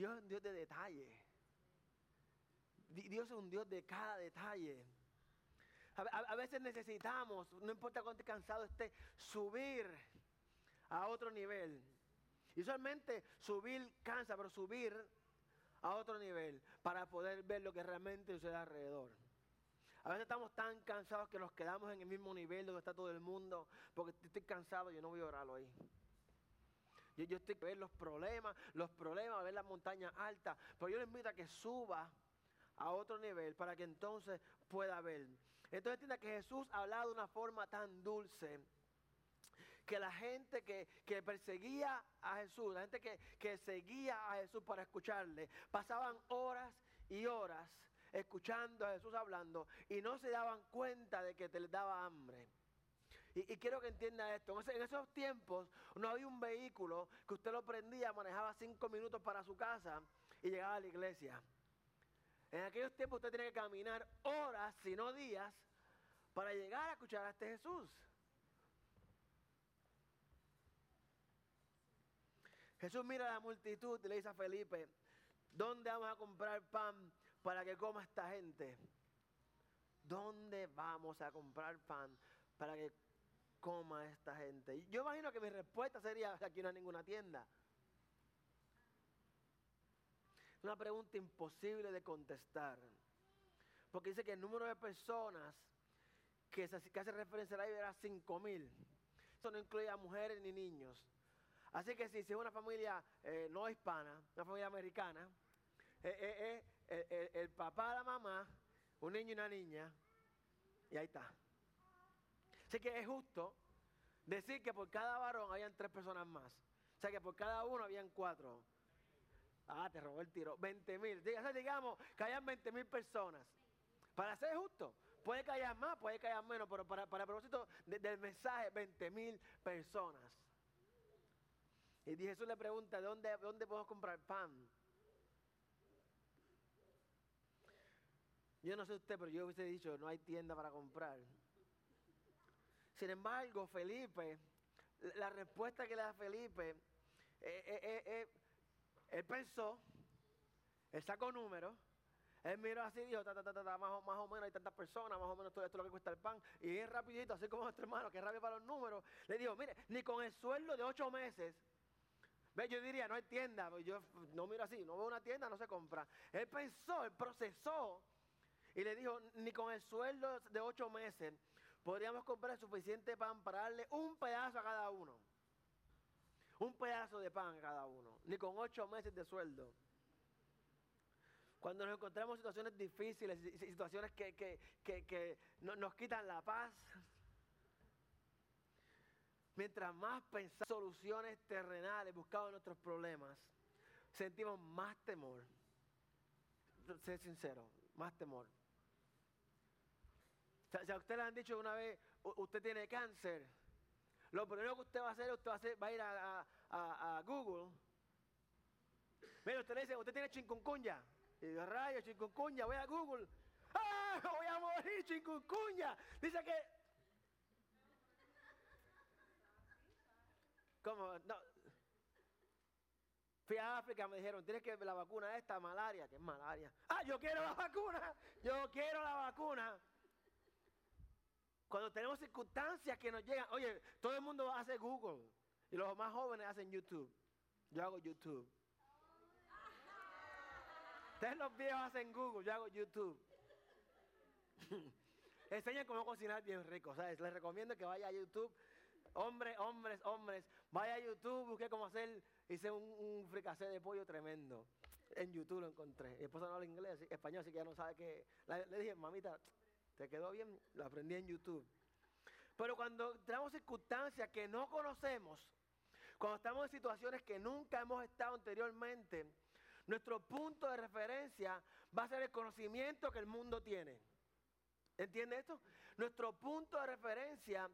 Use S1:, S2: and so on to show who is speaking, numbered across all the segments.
S1: Dios es un Dios de detalle. Dios es un Dios de cada detalle. A, veces necesitamos, no importa cuánto cansado esté, subir a otro nivel. Y usualmente subir cansa, pero subir a otro nivel para poder ver lo que realmente sucede alrededor. A veces estamos tan cansados que nos quedamos en el mismo nivel donde está todo el mundo, porque estoy cansado, yo no voy a orarlo ahí. Yo, estoy ver los problemas, los problemas, ver las montañas altas, pero yo le invito a que suba a otro nivel para que entonces pueda ver. Entonces entienda que Jesús hablaba de una forma tan dulce que la gente que, perseguía a Jesús, la gente que, que seguía a Jesús para escucharle, pasaban horas y horas escuchando a Jesús hablando y no se daban cuenta de que te les daba hambre. Y, quiero que entienda esto. En, esos tiempos no había un vehículo que usted lo prendía, manejaba cinco minutos para su casa y llegaba a la iglesia. En aquellos tiempos usted tenía que caminar horas, si no días, para llegar a escuchar a este Jesús. Jesús mira a la multitud y le dice a Felipe, ¿dónde vamos a comprar pan para que coma esta gente? ¿Dónde vamos a comprar pan para que coma esta gente? Yo imagino que mi respuesta sería, aquí no hay ninguna tienda. Una pregunta imposible de contestar. Porque dice que el número de personas que, se, hace referencia a la era 5 mil. Eso no incluye a mujeres ni niños. Así que si es una familia eh, no hispana, una familia americana, eh, eh, el, papá, la mamá, un niño y una niña, y ahí está. Así que es justo decir que por cada varón habían tres personas más. O sea que por cada uno habían cuatro. Ah, te robó el tiro. 20 mil. Digamos que hayan 20 mil personas. Para ser justo. Puede que haya más, puede que haya menos, pero para, para el propósito del mensaje, 20 mil personas. Y Jesús le pregunta, ¿dónde, ¿dónde puedo comprar pan? Yo no sé usted, pero yo hubiese dicho, no hay tienda para comprar. Sin embargo, Felipe, la respuesta que le da Felipe, eh, eh, eh, él pensó, él sacó números, él miró así y dijo, más, o, menos hay tantas personas, más o menos todo esto es lo que cuesta el pan. Y es rapidito, así como nuestro hermano, que rápido para los números, le dijo, mire, ni con el sueldo de ocho meses Ve, yo diría, no hay tienda, yo no miro así, no veo una tienda, no se compra. Él pensó, él procesó y le dijo, ni con el sueldo de ocho meses podríamos comprar suficiente pan para darle un pedazo a cada uno. Un pedazo de pan a cada uno, ni con ocho meses de sueldo. Cuando nos encontramos en situaciones difíciles, situaciones que, que, nos quitan la paz, Mientras más pensamos soluciones terrenales, buscamos nuestros problemas, sentimos más temor. Sé sincero, más temor. Si a usted le han dicho una vez, usted tiene cáncer, lo primero que usted va a hacer, usted va a, ir a, Google. Mira, usted le dice, usted tiene chikungunya. Y dice, rayo, chikungunya, voy a Google. ¡Ah! Voy a morir, chikungunya. Dice que ¿Cómo? No. Fui a África, me dijeron, tienes que la vacuna esta, malaria, que es malaria. Ah, yo quiero la vacuna, yo quiero la vacuna. Cuando tenemos circunstancias que nos llegan, oye, todo el mundo hace Google y los más jóvenes hacen YouTube. Yo hago YouTube. Ustedes los viejos hacen Google, yo hago YouTube. Enseñan cómo cocinar bien rico, ¿sabes? Les recomiendo que vaya a YouTube Hombres, hombres, hombres, vaya a YouTube, busqué cómo hacer, hice un, un fricacé de pollo tremendo. En YouTube lo encontré. Mi esposa no habla inglés, español, así que ya no sabe qué. Le dije, mamita, ¿te quedó bien? Lo aprendí en YouTube. Pero cuando tenemos circunstancias que no conocemos, cuando estamos en situaciones que nunca hemos estado anteriormente, nuestro punto de referencia va a ser el conocimiento que el mundo tiene. ¿Entiende esto? Nuestro punto de referencia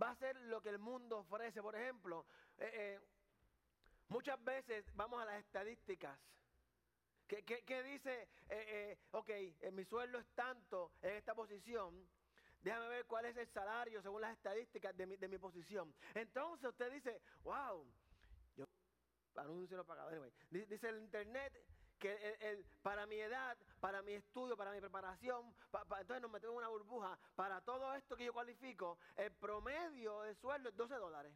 S1: va a ser lo que el mundo ofrece. Por ejemplo, eh, eh, muchas veces vamos a las estadísticas. ¿Qué, dice? Eh, ok, mi sueldo es tanto en esta posición. Déjame ver cuál es el salario según las estadísticas de mi, posición. Entonces usted dice, wow, anuncio no pagado. Anyway, dice el internet que para mi edad, para mi estudio, para mi preparación, entonces nos metemos en una burbuja. Para todo esto que yo cualifico, el promedio de sueldo es 12 dólares.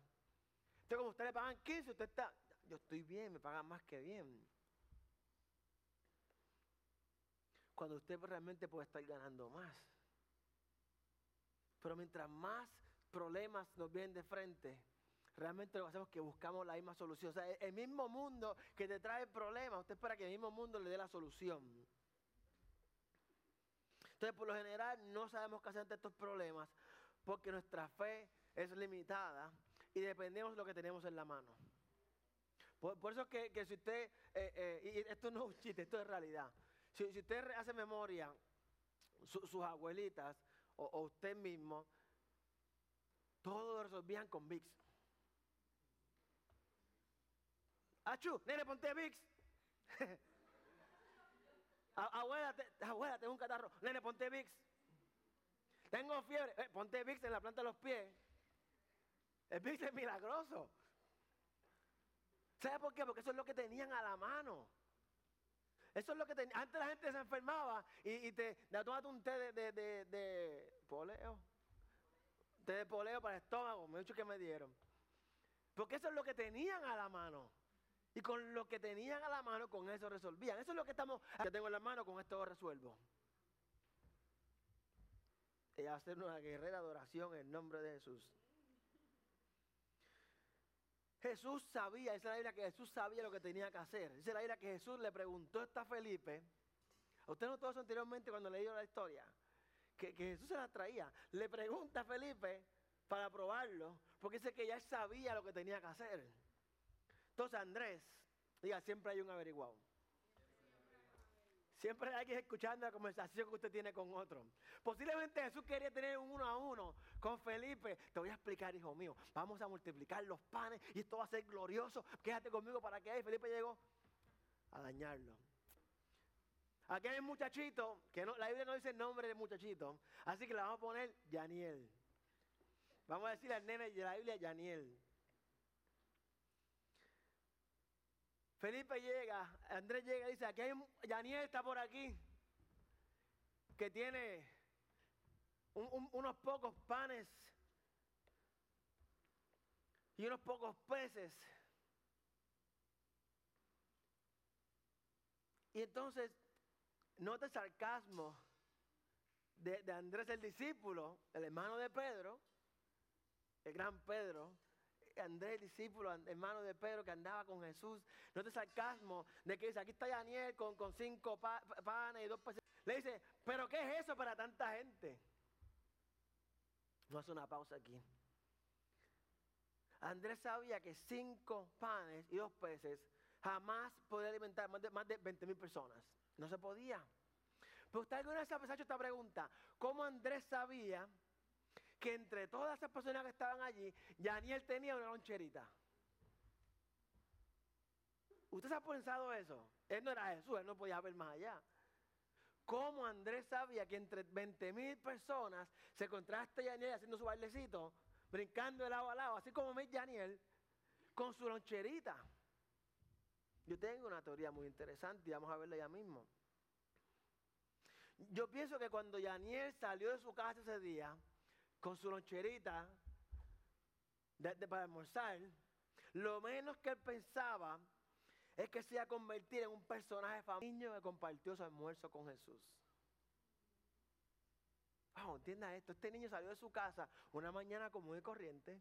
S1: Entonces, como usted le pagan 15, usted está, yo estoy bien, me pagan más que bien. Cuando usted realmente puede estar ganando más. Pero mientras más problemas nos vienen de frente, realmente lo que hacemos es que buscamos la misma solución. O sea, el mismo mundo que te trae problemas, usted espera que el mismo mundo le dé la solución. Entonces, por lo general, no sabemos qué hacer ante estos problemas porque nuestra fe es limitada y dependemos de lo que tenemos en la mano. Por, eso es que, si usted, eh, eh, y esto no es un chiste, esto es realidad. Si, usted hace memoria, sus abuelitas o, usted mismo, todo lo resolvían con VIX. Achu, nene, ponte VIX. abuela, abuela, tengo un catarro. Nene, ponte VIX. Tengo fiebre. Eh, ponte VIX en la planta de los pies. El VIX es milagroso. ¿Sabe por qué? Porque eso es lo que tenían a la mano. Eso es lo que tenían. Antes la gente se enfermaba y, te tomate un té de, de, de, de poleo. Té de poleo para el estómago, mucho que me dieron. Porque eso es lo que tenían a la mano. Y con lo que tenían a la mano, con eso resolvían. Eso es lo que estamos, que tengo en la mano, con esto resuelvo. Y hacer una guerrera de oración en nombre de Jesús. Jesús sabía, es la Biblia que Jesús sabía lo que tenía que hacer. Dice la Biblia que Jesús le preguntó a Felipe. ¿A usted notó eso anteriormente cuando leí la historia? Que, que Jesús se la traía. Le pregunta a Felipe para probarlo, porque dice que ya sabía lo que tenía que hacer. Entonces Andrés, diga, siempre hay un averiguado. Siempre hay que escuchando la conversación que usted tiene con otro. Posiblemente Jesús quería tener un uno a uno con Felipe. Te voy a explicar, hijo mío. Vamos a multiplicar los panes y esto va a ser glorioso. Quédate conmigo para que ahí Felipe llegó a dañarlo. Aquí hay un muchachito, que la Biblia no dice el nombre del muchachito, así que le vamos a poner Yaniel. Vamos a decirle al nene de la Biblia Yaniel. Felipe llega, Andrés llega y dice, aquí hay un, Daniel está por aquí, que tiene unos pocos panes y unos pocos peces. Y entonces, nota el sarcasmo de, de Andrés el discípulo, el hermano de Pedro, el gran Pedro, Andrés, discípulo, hermano de Pedro, que andaba con Jesús. No te sarcasmo de que dice, aquí está Daniel con, con cinco panes y dos peces. Le dice, pero ¿qué es eso para tanta gente? No hace una pausa aquí. Andrés sabía que cinco panes y dos peces jamás podía alimentar más de, más de 20 mil personas. No se podía. Pero usted alguna vez ha hecho esta pregunta. ¿Cómo Andrés sabía que entre todas esas personas que estaban allí, Daniel tenía una loncherita. ¿Usted se ha pensado eso? Él no era Jesús, él no podía ver más allá. ¿Cómo Andrés sabía que entre 20 mil personas se encontraba este Daniel haciendo su bailecito, brincando de lado a lado, así como me Daniel, con su loncherita? Yo tengo una teoría muy interesante y vamos a verla ya mismo. Yo pienso que cuando Daniel salió de su casa ese día, con su loncherita para almorzar, lo menos que él pensaba es que se iba a convertir en un personaje famoso. niño que compartió su almuerzo con Jesús. Vamos, entienda esto. Este niño salió de su casa una mañana común y corriente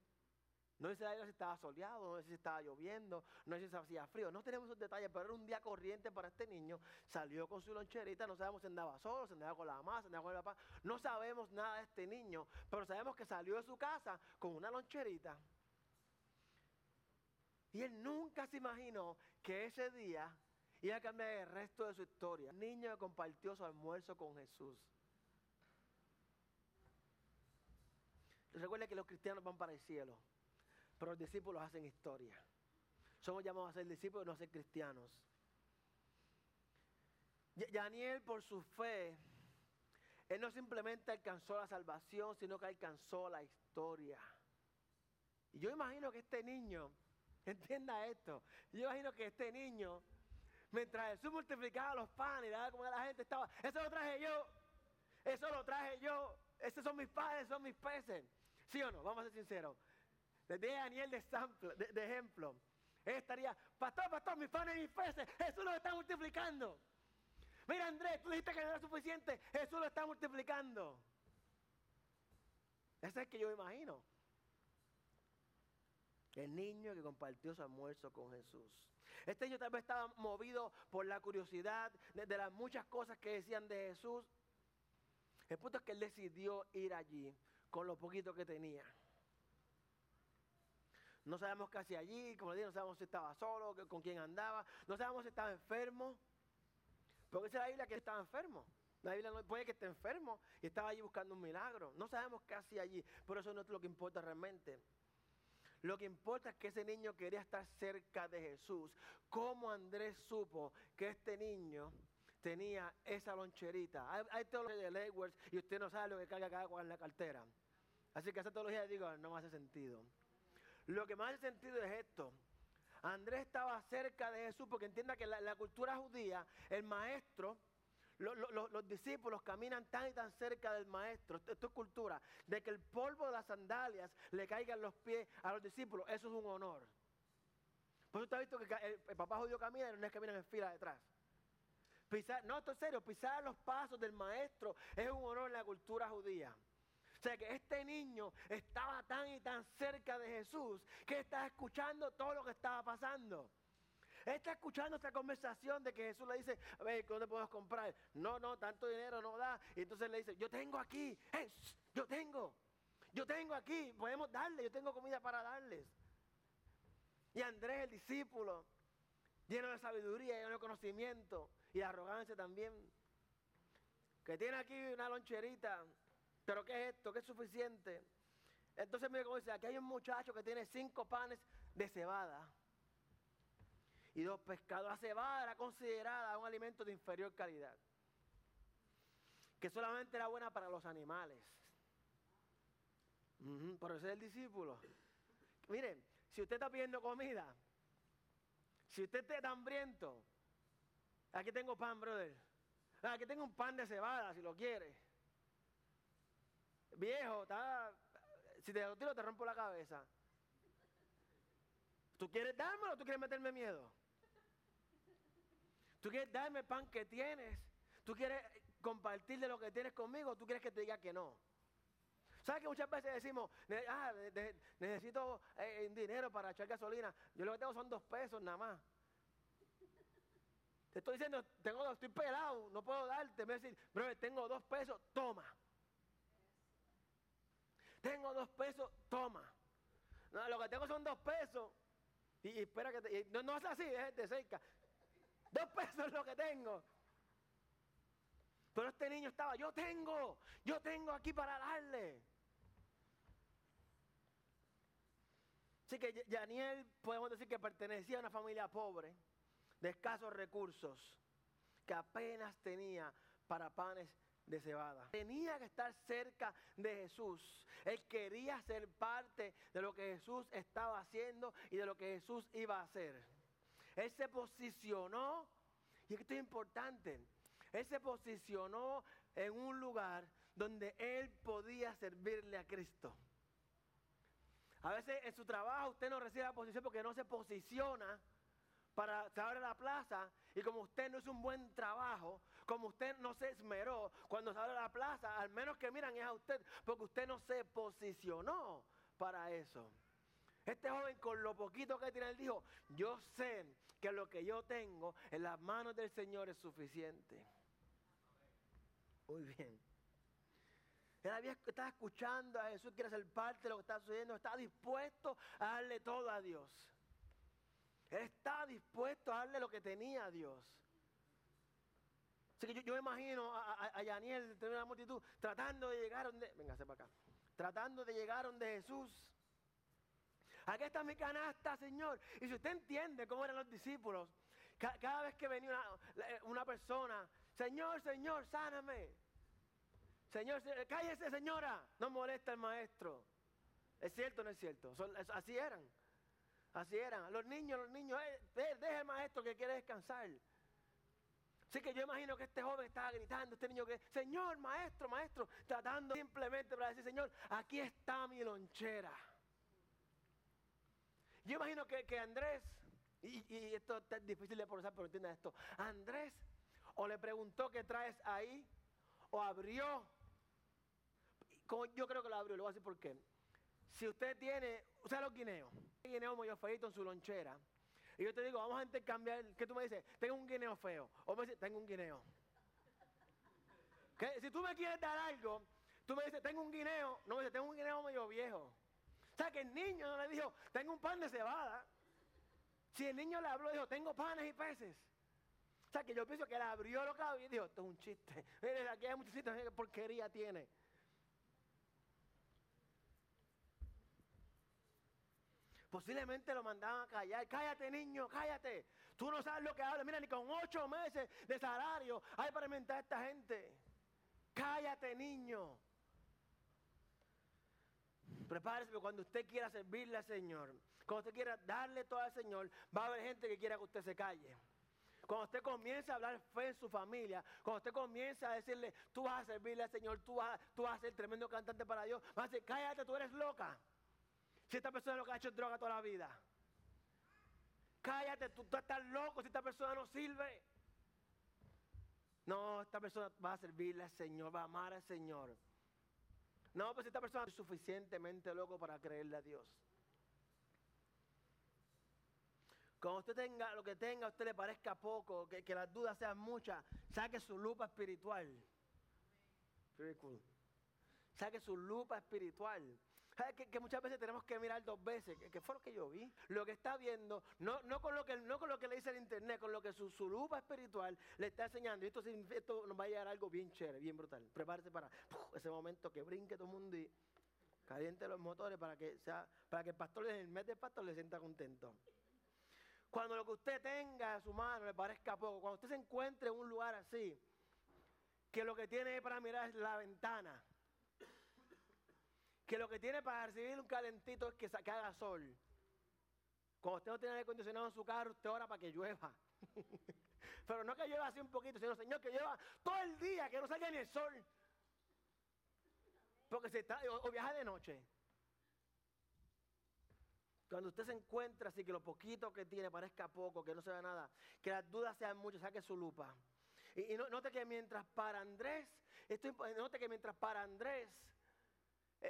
S1: no sé si estaba soleado, no sé si estaba lloviendo, no sé si hacía frío. No tenemos esos detalles, pero era un día corriente para este niño. Salió con su loncherita, no sabemos si andaba solo, si andaba con la mamá, si andaba con el papá. No sabemos nada de este niño, pero sabemos que salió de su casa con una loncherita. Y él nunca se imaginó que ese día iba a cambiar el resto de su historia. Niño que compartió su almuerzo con Jesús. Recuerda que los cristianos van para el cielo pero los discípulos hacen historia. Somos llamados a ser discípulos, no a ser cristianos. Daniel, por su fe, él no simplemente alcanzó la salvación, sino que alcanzó la historia. Y yo imagino que este niño Entienda esto. Yo imagino que este niño, mientras Jesús multiplicaba los panes y como la gente, estaba, eso lo traje yo, eso lo traje yo, esos son mis panes, son mis peces. ¿Sí o no? Vamos a ser sinceros. Les di a Daniel de, ejemplo. Él estaría, pastor, pastor, mis panes y mis peces, Jesús los está multiplicando. Mira Andrés, tú dijiste que no era suficiente, Jesús lo está multiplicando. Ese es el que yo imagino. El niño que compartió su almuerzo con Jesús. Este niño tal vez estaba movido por la curiosidad de, las muchas cosas que decían de Jesús. El punto es que él decidió ir allí con lo poquito que tenía. No sabemos qué hacía allí, como le dije, no sabemos si estaba solo, con quién andaba, no sabemos si estaba enfermo. Porque dice la Biblia que estaba enfermo. La Biblia no puede que esté enfermo y estaba allí buscando un milagro. No sabemos qué hacía allí, pero eso no es lo que importa realmente. Lo que importa es que ese niño quería estar cerca de Jesús. ¿Cómo Andrés supo que este niño tenía esa loncherita? Hay, hay teología de Lewis y usted no sabe lo que carga cada cual en la cartera. Así que esa teología, digo, no me hace sentido. Lo que más hace sentido es esto. Andrés estaba cerca de Jesús porque entienda que la, la cultura judía, el maestro, los discípulos caminan tan y tan cerca del maestro, esto es cultura, de que el polvo de las sandalias le caiga en los pies a los discípulos, eso es un honor. Por eso usted ha visto que el, papá judío camina y no es caminan en fila detrás. No, esto es serio, pisar los pasos del maestro es un honor en la cultura judía. O sea que este niño estaba tan y tan cerca de Jesús que estaba escuchando todo lo que estaba pasando. Está escuchando esta conversación de que Jesús le dice, a ver, ¿dónde podemos comprar? No, no, tanto dinero no da. Y entonces le dice, yo tengo aquí, yo tengo, yo tengo aquí, podemos darle, yo tengo comida para darles. Y Andrés, el discípulo, lleno de sabiduría, lleno de conocimiento y de arrogancia también, que tiene aquí una loncherita ¿Pero qué es esto? ¿Qué es suficiente? Entonces mire cómo dice, aquí hay un muchacho que tiene cinco panes de cebada y dos pescados. La cebada era considerada un alimento de inferior calidad, que solamente era buena para los animales. por eso es el discípulo. Miren, si usted está pidiendo comida, si usted está hambriento, aquí tengo pan, brother. Aquí tengo un pan de cebada, si lo quiere viejo, está, si te lo tiro te rompo la cabeza. ¿Tú quieres dármelo o tú quieres meterme miedo? ¿Tú quieres darme el pan que tienes? ¿Tú quieres compartir de lo que tienes conmigo o tú quieres que te diga que no? ¿Sabes que muchas veces decimos, ah, necesito eh, dinero para echar gasolina? Yo lo que tengo son dos pesos nada más. Te estoy diciendo, tengo estoy pelado, no puedo darte. Me decir, bro, tengo dos pesos, toma. Tengo dos pesos, toma. No, lo que tengo son dos pesos. Y, espera que no, es así, es de cerca. Dos pesos es lo que tengo. Pero este niño estaba, yo tengo, yo tengo aquí para darle. Así que Daniel podemos decir que pertenecía a una familia pobre, de escasos recursos, que apenas tenía para panes de cebada. Tenía que estar cerca de Jesús. Él quería ser parte de lo que Jesús estaba haciendo y de lo que Jesús iba a hacer. Él se posicionó, y esto es importante, él se posicionó en un lugar donde él podía servirle a Cristo. A veces en su trabajo usted no recibe la posición porque no se posiciona para se abre la plaza y como usted no es un buen trabajo, como usted no se esmeró cuando se abre la plaza, al menos que miran es a usted, porque usted no se posicionó para eso. Este joven con lo poquito que tiene, él dijo, yo sé que lo que yo tengo en las manos del Señor es suficiente. Muy bien. Él había, estaba escuchando a Jesús, quiere ser parte de lo que está sucediendo, está dispuesto a darle todo a Dios. Él estaba dispuesto a darle lo que tenía a Dios. Así que yo, me imagino a, a, a Daniel, de una multitud, tratando de llegar donde, véngase para acá, tratando de llegar donde Jesús. Aquí está mi canasta, Señor. Y si usted entiende cómo eran los discípulos, cada vez que venía una, persona, Señor, Señor, sáname. Señor, cállese, señora. No molesta el maestro. ¿Es cierto o no es cierto? así eran. Así eran. Los niños, los niños, eh, eh, deje el maestro que quiere descansar. Así que yo imagino que este joven estaba gritando, este niño que, Señor, maestro, maestro, tratando simplemente para decir, Señor, aquí está mi lonchera. Yo imagino que, que Andrés, y, y, esto es difícil de procesar, pero entienda esto. Andrés o le preguntó qué traes ahí, o abrió. Yo creo que lo abrió, le voy a decir por qué. Si usted tiene, usted los guineos, guineo medio feito en su lonchera, y yo te digo, vamos a intercambiar, ¿qué tú me dices? Tengo un guineo feo. O me dices, tengo un guineo. Si tú me quieres dar algo, tú me dices, tengo un guineo. No me dices, tengo un guineo medio viejo. O sea, que el niño no le dijo, tengo un pan de cebada. Si el niño le habló, dijo, tengo panes y peces. O sea, que yo pienso que él abrió lo que había y dijo, esto es un chiste. Mire, aquí hay muchos qué porquería tiene. Posiblemente lo mandaban a callar. Cállate, niño, cállate. Tú no sabes lo que hablas. Mira, ni con ocho meses de salario hay para inventar a esta gente. Cállate, niño. Prepárese, cuando usted quiera servirle al Señor, cuando usted quiera darle todo al Señor, va a haber gente que quiera que usted se calle. Cuando usted comienza a hablar fe en su familia, cuando usted comienza a decirle, tú vas a servirle al Señor, tú vas, tú vas a ser tremendo cantante para Dios, va a decir, cállate, tú eres loca. Si esta persona es lo que ha hecho droga toda la vida. Cállate, tú, estás loco si esta persona no sirve. No, esta persona va a servirle al Señor, va a amar al Señor. No, pues esta persona es suficientemente loco para creerle a Dios. Cuando usted tenga lo que tenga, a usted le parezca poco, que, que las dudas sean muchas, saque su lupa espiritual. Saque su lupa espiritual. Que, muchas veces tenemos que mirar dos veces. ¿Qué, fue lo que yo vi? Lo que está viendo, no, no, con, lo que, no con lo que le dice el internet, con lo que su, su lupa espiritual le está enseñando. Y esto, esto nos va a llegar algo bien chévere, bien brutal. Prepárese para ese momento que brinque todo el mundo y caliente los motores para que, sea, para que el pastor, en el mes del pastor, le sienta contento. Cuando lo que usted tenga a su mano le parezca poco, cuando usted se encuentre en un lugar así, que lo que tiene para mirar es la ventana que lo que tiene para recibir un calentito es que, se haga sol. Cuando usted no tiene aire acondicionado en su carro, usted ora para que llueva. Pero no que llueva así un poquito, sino, Señor, que llueva todo el día, que no salga ni el sol. Porque se está, o, viaja de noche. Cuando usted se encuentra así, que lo poquito que tiene parezca poco, que no se vea nada, que las dudas sean muchas, saque su lupa. Y, note que mientras para Andrés, esto, note que mientras para Andrés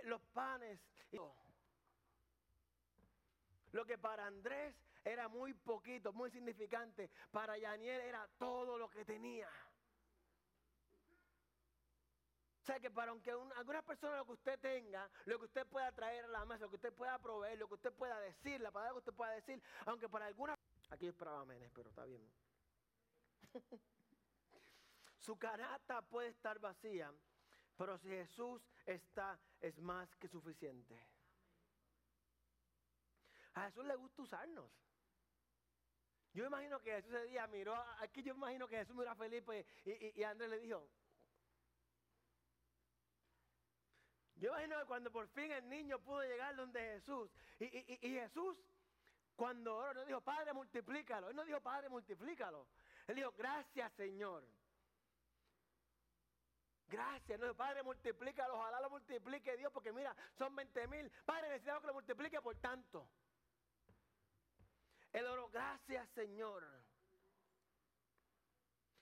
S1: los panes. Lo que para Andrés era muy poquito, muy significante, para Yaniel era todo lo que tenía. O sea que para aunque algunas personas lo que usted tenga, lo que usted pueda traer a la mesa, lo que usted pueda proveer, lo que usted pueda decir, la palabra que usted pueda decir, aunque para algunas... Aquí esperaba menes, pero está bien. Su canasta puede estar vacía, pero si Jesús está, es más que suficiente. A Jesús le gusta usarnos. Yo imagino que Jesús ese día miró, aquí yo imagino que Jesús miró a Felipe y, y, Andrés le dijo, yo imagino que cuando por fin el niño pudo llegar donde Jesús, y, y Jesús cuando oró no dijo, Padre, multiplícalo, él no dijo, Padre, multiplícalo, él dijo, gracias Señor. Gracias, no, Padre, multiplícalo, ojalá lo multiplique Dios, porque mira, son 20 mil. Padre, necesitamos que lo multiplique por tanto. El oro, gracias, Señor.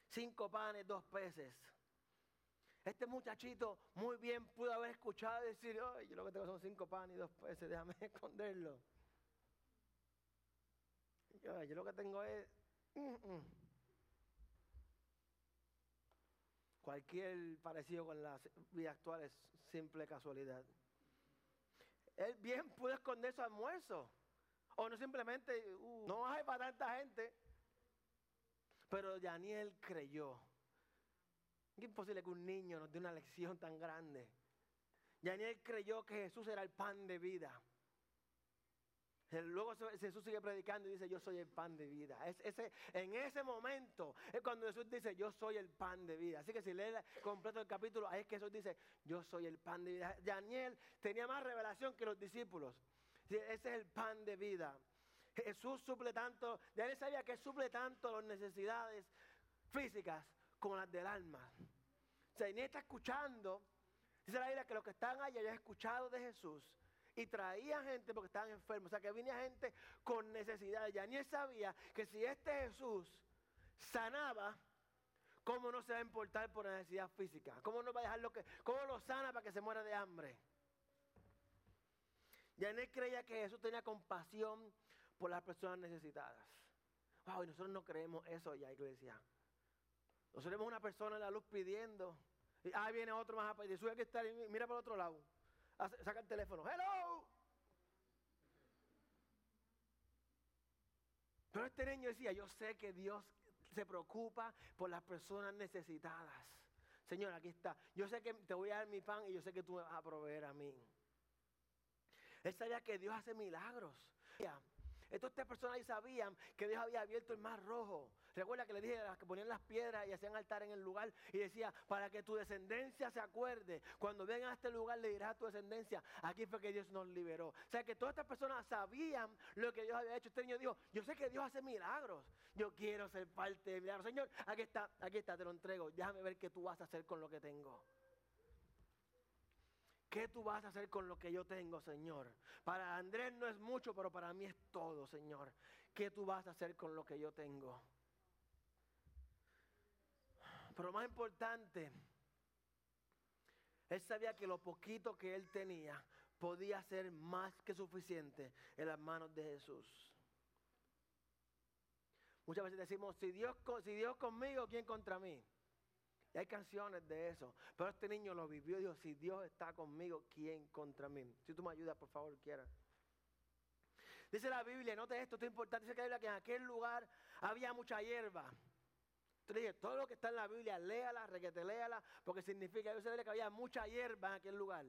S1: Cinco panes, dos peces. Este muchachito muy bien pudo haber escuchado decir, yo lo que tengo son cinco panes y dos peces, déjame esconderlo. Yo, yo lo que tengo es... Mm, mm. Cualquier parecido con la vida actual es simple casualidad. Él bien pudo esconder su almuerzo. O no simplemente, uh, no hay para tanta gente. Pero Daniel creyó. Es imposible que un niño nos dé una lección tan grande. Daniel creyó que Jesús era el pan de vida. Luego Jesús sigue predicando y dice, yo soy el pan de vida. En ese momento es cuando Jesús dice, yo soy el pan de vida. Así que si lee completo el capítulo, ahí es que Jesús dice, yo soy el pan de vida. Daniel tenía más revelación que los discípulos. Ese es el pan de vida. Jesús suple tanto, él sabía que suple tanto las necesidades físicas como las del alma. O sea, está escuchando, dice la Biblia que los que están allá habían escuchado de Jesús y traía gente porque estaban enfermos. O sea, que venía gente con necesidades. Ya ni sabía que si este Jesús sanaba, ¿cómo no se va a importar por la necesidad física? ¿Cómo no va a dejar lo que, cómo lo sana para que se muera de hambre? Yané creía que Jesús tenía compasión por las personas necesitadas. Wow, y nosotros no creemos eso ya, iglesia. Nosotros vemos una persona en la luz pidiendo. Ahí viene otro más a pedir. Sube que está, mira para el otro lado. Saca el teléfono. ¡Hello! Pero este niño decía, yo sé que Dios se preocupa por las personas necesitadas. Señor, aquí está. Yo sé que te voy a dar mi pan y yo sé que tú me vas a proveer a mí. Él sabía que Dios hace milagros. Estas personas ahí sabían que Dios había abierto el mar rojo. Recuerda que le dije a las que ponían las piedras y hacían altar en el lugar y decía, para que tu descendencia se acuerde, cuando vengan a este lugar le dirás a tu descendencia, aquí fue que Dios nos liberó. O sea que todas estas personas sabían lo que Dios había hecho. Este niño dijo, yo sé que Dios hace milagros, yo quiero ser parte de milagros. Señor, aquí está, aquí está, te lo entrego, déjame ver qué tú vas a hacer con lo que tengo. ¿Qué tú vas a hacer con lo que yo tengo, Señor? Para Andrés no es mucho, pero para mí es todo, Señor. ¿Qué tú vas a hacer con lo que yo tengo? Pero más importante, él sabía que lo poquito que él tenía podía ser más que suficiente en las manos de Jesús. Muchas veces decimos, si Dios, si Dios conmigo, ¿quién contra mí? Y hay canciones de eso. Pero este niño lo vivió y dijo, si Dios está conmigo, ¿quién contra mí? Si tú me ayudas, por favor, quiera. Dice la Biblia, note esto, esto es importante, dice que en aquel lugar había mucha hierba. Entonces todo lo que está en la Biblia, léala, requete, léala, porque significa, yo sé que había mucha hierba en aquel lugar.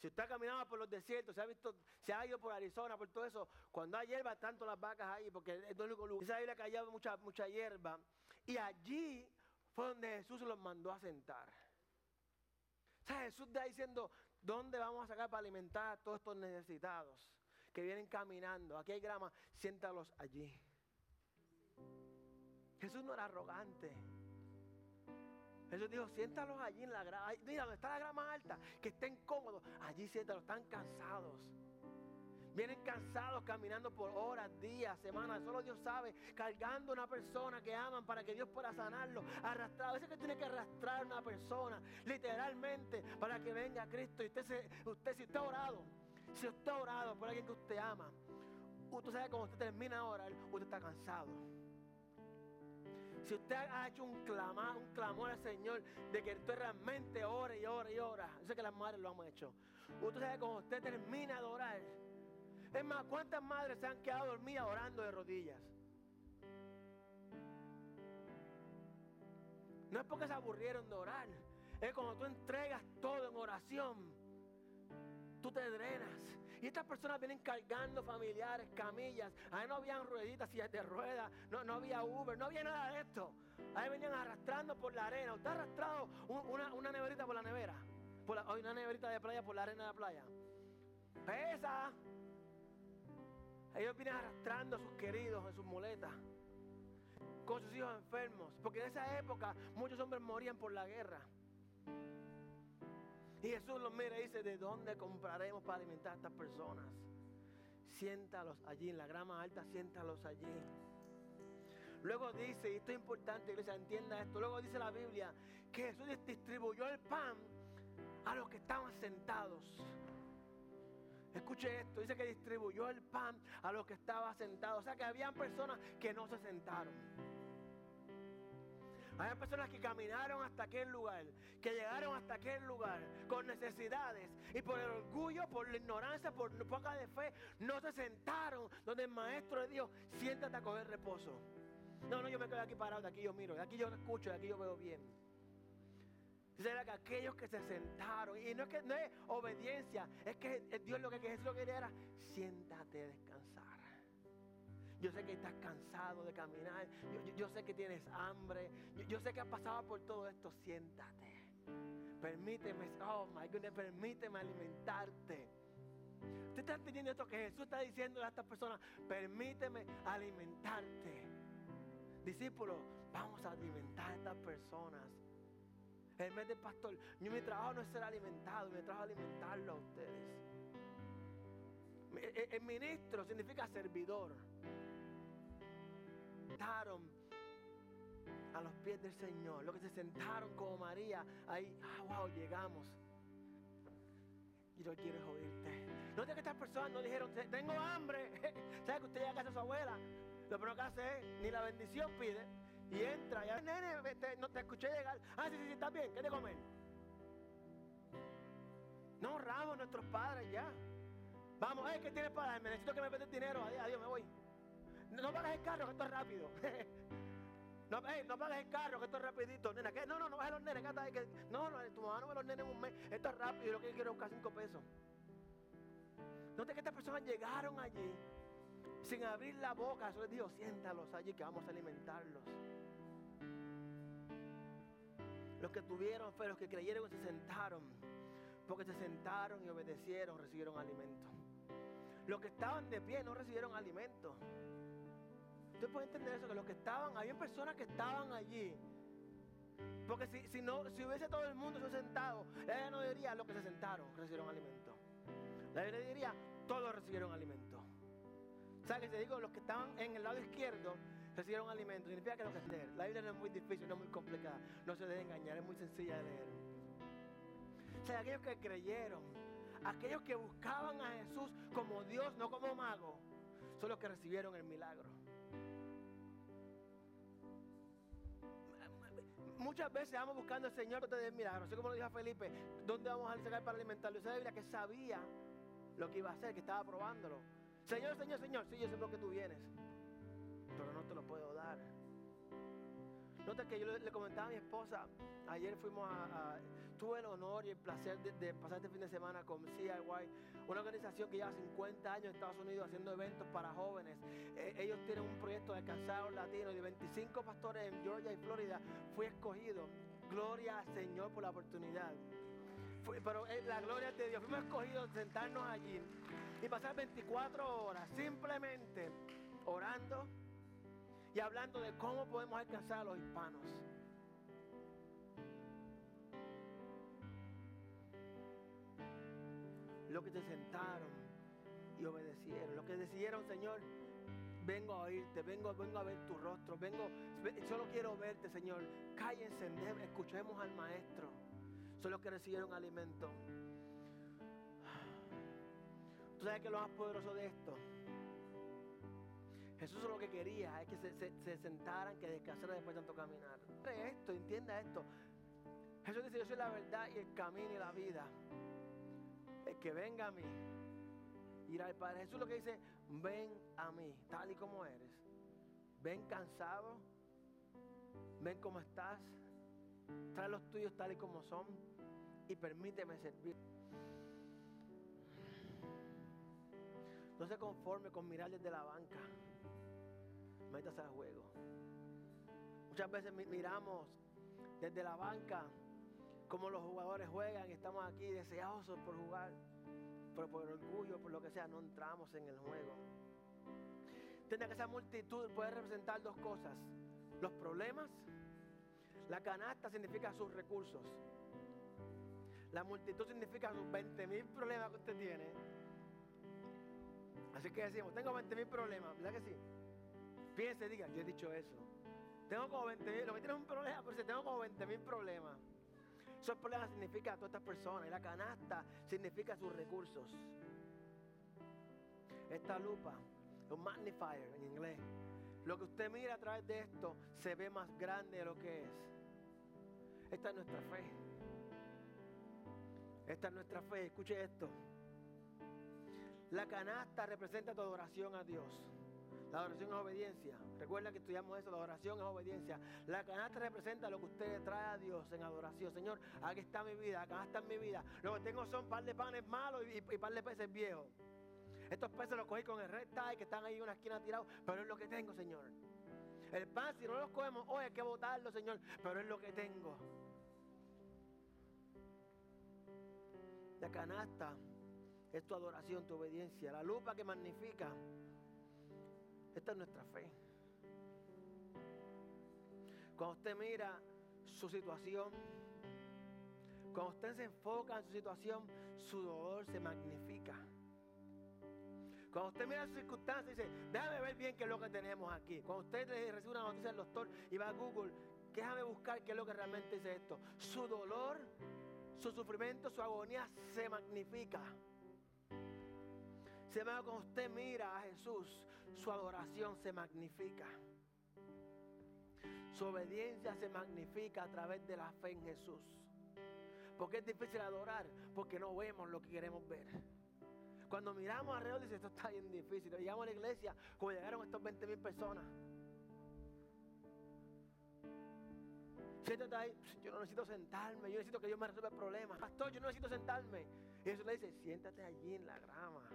S1: Si usted caminaba por los desiertos, se ha visto, se ha ido por Arizona, por todo eso, cuando hay hierba, tanto las vacas ahí, porque es el único lugar. La Biblia que había mucha, mucha hierba. Y allí fue donde Jesús los mandó a sentar. O sea, Jesús está diciendo, ¿dónde vamos a sacar para alimentar a todos estos necesitados que vienen caminando? Aquí hay grama, siéntalos allí. Jesús no era arrogante. Jesús dijo, siéntalos allí en la grama. Mira, donde está la grama alta, que estén cómodos. Allí siéntalos, están cansados. Vienen cansados caminando por horas, días, semanas. Solo Dios sabe. Cargando una persona que aman para que Dios pueda sanarlo. Arrastrado. A veces que tiene que arrastrar a una persona. Literalmente. Para que venga Cristo. Y usted, se, usted si usted ha orado. Si usted ha orado por alguien que usted ama. Usted sabe cuando usted termina de orar. Usted está cansado. Si usted ha hecho un clamor, un clamor al Señor de que usted realmente ore y ore y ora. Yo sé que las madres lo han hecho. Usted sabe cuando usted termina de orar es más, ¿cuántas madres se han quedado dormidas orando de rodillas? No es porque se aburrieron de orar. Es cuando tú entregas todo en oración. Tú te drenas. Y estas personas vienen cargando familiares, camillas. Ahí no habían rueditas, sillas de ruedas. No, no había Uber. No había nada de esto. Ahí venían arrastrando por la arena. ¿Usted ha arrastrado una, una neverita por la nevera? Por una neverita de playa por la arena de la playa. Pesa. Ellos vienen arrastrando a sus queridos en sus muletas, con sus hijos enfermos, porque en esa época muchos hombres morían por la guerra. Y Jesús los mira y dice, ¿de dónde compraremos para alimentar a estas personas? Siéntalos allí, en la grama alta, siéntalos allí. Luego dice, y esto es importante, iglesia, entienda esto. Luego dice la Biblia que Jesús distribuyó el pan a los que estaban sentados. Escuche esto, dice que distribuyó el pan a los que estaban sentados. O sea que habían personas que no se sentaron. Había personas que caminaron hasta aquel lugar, que llegaron hasta aquel lugar con necesidades y por el orgullo, por la ignorancia, por poca de fe, no se sentaron donde el maestro le dijo, siéntate a coger reposo. No, no, yo me quedo aquí parado, de aquí yo miro, de aquí yo escucho, de aquí yo veo bien. Dice que aquellos que se sentaron, y no es que no es obediencia, es que Dios lo que Jesús lo quería era, siéntate a descansar. Yo sé que estás cansado de caminar, yo, sé que tienes hambre, yo, sé que has pasado por todo esto, siéntate. Permíteme, oh my goodness, permíteme alimentarte. Usted está entendiendo esto que Jesús está diciendo a estas personas, permíteme alimentarte. Discípulos, vamos a alimentar a estas personas. En vez de pastor, mi trabajo no es ser alimentado, mi trabajo es alimentarlo a ustedes. El ministro significa servidor. Sentaron a los pies del Señor, los que se sentaron como María, ahí, ah, wow, llegamos. Y yo quiero oírte. No que estas personas no dijeron, tengo hambre. ¿Sabe que usted llega a casa de su abuela? Lo primero que hace es, ni la bendición pide. Y entra, ya, nene, no te escuché llegar. Ah, sí, sí, sí, está bien, ¿qué te comen? No honramos nuestros padres ya. Vamos, ¿qué tienes para darme? Necesito que me pedes dinero. Adiós, me voy. No, pagas el carro, que esto es rápido. no, no pagas el carro, que esto es rapidito. Nena, ¿qué? No, no, no bajes los nenes. Que, no, no, tu mamá no ve los nenes en un mes. Esto es rápido y lo que yo quiero es buscar cinco pesos. Note que estas personas llegaron allí sin abrir la boca. Eso les dijo, siéntalos allí que vamos a alimentarlos. Los que tuvieron fe, los que creyeron y se sentaron. Porque se sentaron y obedecieron, recibieron alimento. Los que estaban de pie no recibieron alimento. Usted puede entender eso, que los que estaban, había personas que estaban allí. Porque si, si, no, si hubiese todo el mundo se sentado, ella no diría los que se sentaron, recibieron alimento. La Biblia diría, todos recibieron alimento. ¿Sabes te digo? Los que estaban en el lado izquierdo recibieron alimento. Significa que lo que leer. La Biblia no es muy difícil, no es muy complicada. No se debe engañar, es muy sencilla de leer. O sea, aquellos que creyeron, aquellos que buscaban a Jesús como Dios, no como mago, son los que recibieron el milagro. Muchas veces vamos buscando al Señor te el milagro. Así como lo dijo Felipe, ¿dónde vamos a sacar para alimentarlo? Esa Biblia que sabía lo que iba a hacer, que estaba probándolo. Señor, Señor, Señor, sí, yo sé lo que tú vienes pero no te lo puedo dar. Nota que yo le, comentaba a mi esposa, ayer fuimos a, tuve el honor y el placer de, pasar este fin de semana con CIY, una organización que lleva 50 años en Estados Unidos haciendo eventos para jóvenes. Eh, ellos tienen un proyecto de alcanzar latino latinos y de 25 pastores en Georgia y Florida. Fui escogido. Gloria al Señor por la oportunidad. pero eh, la gloria de Dios. Fuimos escogidos sentarnos allí y pasar 24 horas simplemente orando y hablando de cómo podemos alcanzar a los hispanos. Los que se sentaron y obedecieron, los que decidieron, Señor, vengo a oírte, vengo, vengo a ver tu rostro, vengo, solo quiero verte, Señor. Cállense, escuchemos al Maestro. Son los que recibieron alimento. ¿Tú sabes que lo más poderoso de esto? Jesús lo que quería es que se, sentaran, que descansaran después de tanto caminar. Esto, entienda esto. Jesús dice, yo soy la verdad y el camino y la vida. El que venga a mí, irá al Padre. Jesús lo que dice, ven a mí, tal y como eres. Ven cansado, ven como estás, trae los tuyos tal y como son y permíteme servir. No se conforme con mirar desde la banca métase al juego. Muchas veces miramos desde la banca cómo los jugadores juegan estamos aquí deseosos por jugar, pero por orgullo, por lo que sea, no entramos en el juego. Entiende que esa multitud puede representar dos cosas: los problemas. La canasta significa sus recursos. La multitud significa sus 20 mil problemas que usted tiene. Así que decimos, tengo 20 mil problemas, ¿verdad que sí? Piense, diga, yo he dicho eso. Tengo como 20 mil, lo que tiene un problema, pero si tengo como 20 mil problemas. Esos problemas significan a todas estas personas. Y la canasta significa sus recursos. Esta lupa, un magnifier en inglés. Lo que usted mira a través de esto se ve más grande de lo que es. Esta es nuestra fe. Esta es nuestra fe. Escuche esto. La canasta representa tu adoración a Dios. La adoración es obediencia. Recuerda que estudiamos eso, la adoración es obediencia. La canasta representa lo que usted trae a Dios en adoración. Señor, aquí está mi vida, acá está mi vida. Lo que tengo son par de panes malos y, un par de peces viejos. Estos peces los cogí con el red tie que están ahí en una esquina tirados, pero es lo que tengo, Señor. El pan, si no los cogemos, hoy hay que botarlo, Señor, pero es lo que tengo. La canasta es tu adoración, tu obediencia. La lupa que magnifica. Esta es nuestra fe. Cuando usted mira su situación, cuando usted se enfoca en su situación, su dolor se magnifica. Cuando usted mira sus circunstancias y dice, déjame ver bien qué es lo que tenemos aquí. Cuando usted recibe una noticia del doctor y va a Google, déjame buscar qué es lo que realmente dice esto. Su dolor, su sufrimiento, su agonía se magnifica. Ve cuando usted mira a Jesús, su adoración se magnifica. Su obediencia se magnifica a través de la fe en Jesús. Porque es difícil adorar, porque no vemos lo que queremos ver. Cuando miramos alrededor, dice, esto está bien difícil. Llegamos a la iglesia, como llegaron estos 20 mil personas. Siéntate ahí, yo no necesito sentarme, yo necesito que Dios me resuelva el problema. Pastor, yo no necesito sentarme. Y Jesús le dice, siéntate allí en la grama,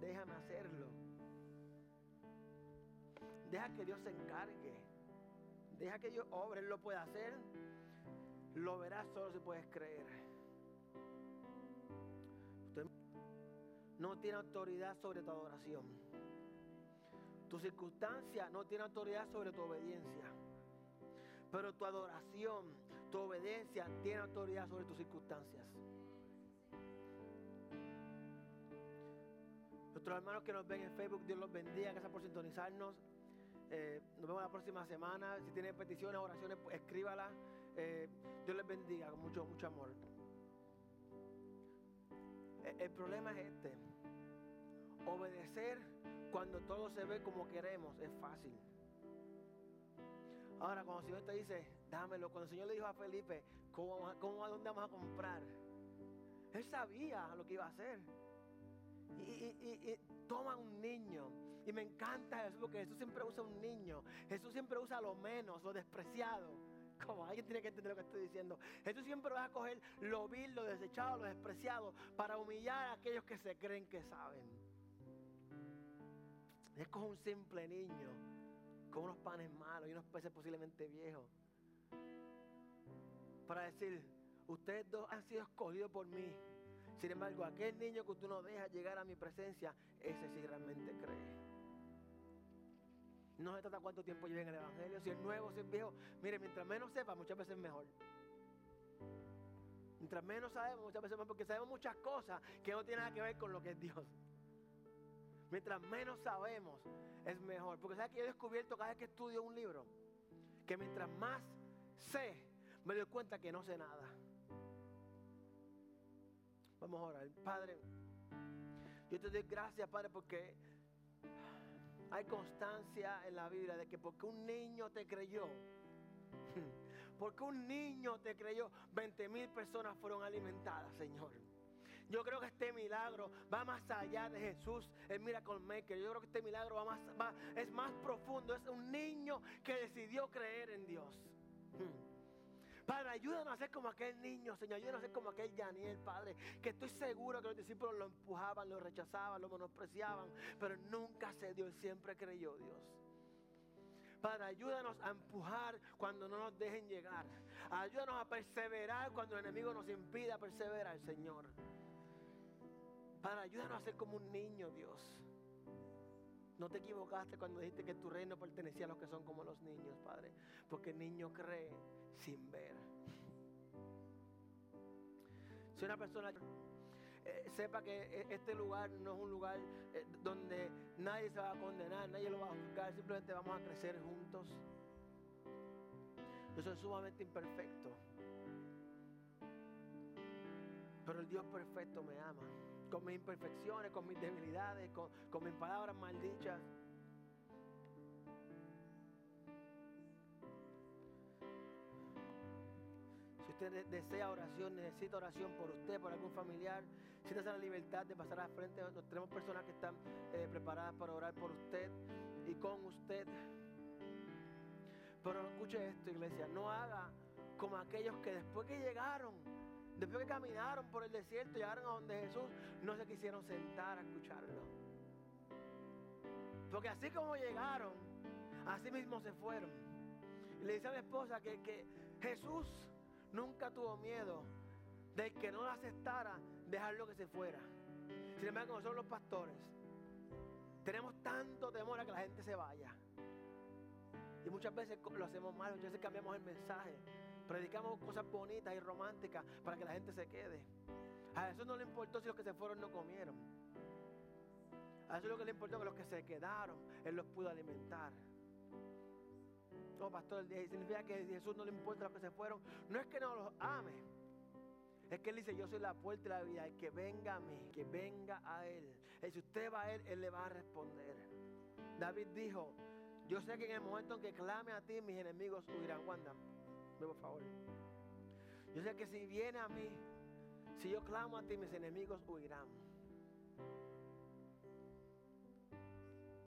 S1: déjame hacerlo. Deja que Dios se encargue. Deja que Dios obre, Él lo puede hacer. Lo verás solo si puedes creer. No tiene autoridad sobre tu adoración. Tu circunstancia no tiene autoridad sobre tu obediencia. Pero tu adoración, tu obediencia tiene autoridad sobre tus circunstancias. Nuestros hermanos que nos ven en Facebook, Dios los bendiga, gracias por sintonizarnos. Eh, nos vemos la próxima semana. Si tienen peticiones, oraciones, pues, escríbalas. Eh, Dios les bendiga con mucho, mucho amor. El, el problema es este. Obedecer cuando todo se ve como queremos es fácil. Ahora, cuando el Señor te dice, dámelo, cuando el Señor le dijo a Felipe, ¿cómo, cómo a dónde vamos a comprar? Él sabía lo que iba a hacer. Y, y, y, toma un niño. Y me encanta Jesús porque Jesús siempre usa un niño. Jesús siempre usa lo menos, lo despreciado. Como alguien tiene que entender lo que estoy diciendo. Jesús siempre va a coger lo vil, lo desechado, lo despreciado para humillar a aquellos que se creen que saben. Es como un simple niño con unos panes malos y unos peces posiblemente viejos. Para decir, ustedes dos han sido escogidos por mí. Sin embargo, aquel niño que tú no dejas llegar a mi presencia, ese sí realmente cree. No se trata cuánto tiempo lleven en el Evangelio, si es nuevo, si es viejo. Mire, mientras menos sepa, muchas veces es mejor. Mientras menos sabemos, muchas veces es mejor, porque sabemos muchas cosas que no tienen nada que ver con lo que es Dios. Mientras menos sabemos, es mejor. Porque sabes que yo he descubierto cada vez que estudio un libro, que mientras más sé, me doy cuenta que no sé nada. Vamos a orar. Padre, yo te doy gracias, Padre, porque hay constancia en la Biblia de que porque un niño te creyó, porque un niño te creyó, 20 mil personas fueron alimentadas, Señor. Yo creo que este milagro va más allá de Jesús, el Miracle Maker. Yo creo que este milagro va más, va, es más profundo. Es un niño que decidió creer en Dios. Padre, ayúdanos a ser como aquel niño, Señor. Ayúdanos a ser como aquel Daniel, Padre. Que estoy seguro que los discípulos lo empujaban, lo rechazaban, lo menospreciaban. Pero nunca se dio, siempre creyó Dios. Padre, ayúdanos a empujar cuando no nos dejen llegar. Ayúdanos a perseverar cuando el enemigo nos impida perseverar, Señor. Padre, ayúdanos a ser como un niño, Dios. No te equivocaste cuando dijiste que tu reino pertenecía a los que son como los niños, Padre. Porque el niño cree sin ver. Si una persona eh, sepa que este lugar no es un lugar eh, donde nadie se va a condenar, nadie lo va a juzgar, simplemente vamos a crecer juntos. Yo soy sumamente imperfecto. Pero el Dios perfecto me ama con mis imperfecciones, con mis debilidades, con, con mis palabras maldichas. Si usted desea oración, necesita oración por usted, por algún familiar, siéntase la libertad de pasar al frente. Tenemos personas que están eh, preparadas para orar por usted y con usted. Pero escuche esto, iglesia, no haga como aquellos que después que llegaron, Después que caminaron por el desierto, llegaron a donde Jesús, no se quisieron sentar a escucharlo. Porque así como llegaron, así mismo se fueron. Y le dice a la esposa que, que Jesús nunca tuvo miedo de que no la aceptara, dejarlo que se fuera. Sin embargo, nosotros los pastores tenemos tanto temor a que la gente se vaya. Y muchas veces lo hacemos mal, muchas veces cambiamos el mensaje. Predicamos cosas bonitas y románticas para que la gente se quede. A eso no le importó si los que se fueron no comieron. A eso lo que le importó que los que se quedaron, Él los pudo alimentar. No, pastor, significa que Jesús no le importa los que se fueron. No es que no los ame. Es que Él dice, yo soy la puerta de la vida. El que venga a mí, que venga a Él. Y si usted va a Él, Él le va a responder. David dijo, yo sé que en el momento en que clame a ti, mis enemigos huirán. Wanda, por favor. Yo sé que si viene a mí, si yo clamo a ti, mis enemigos huirán.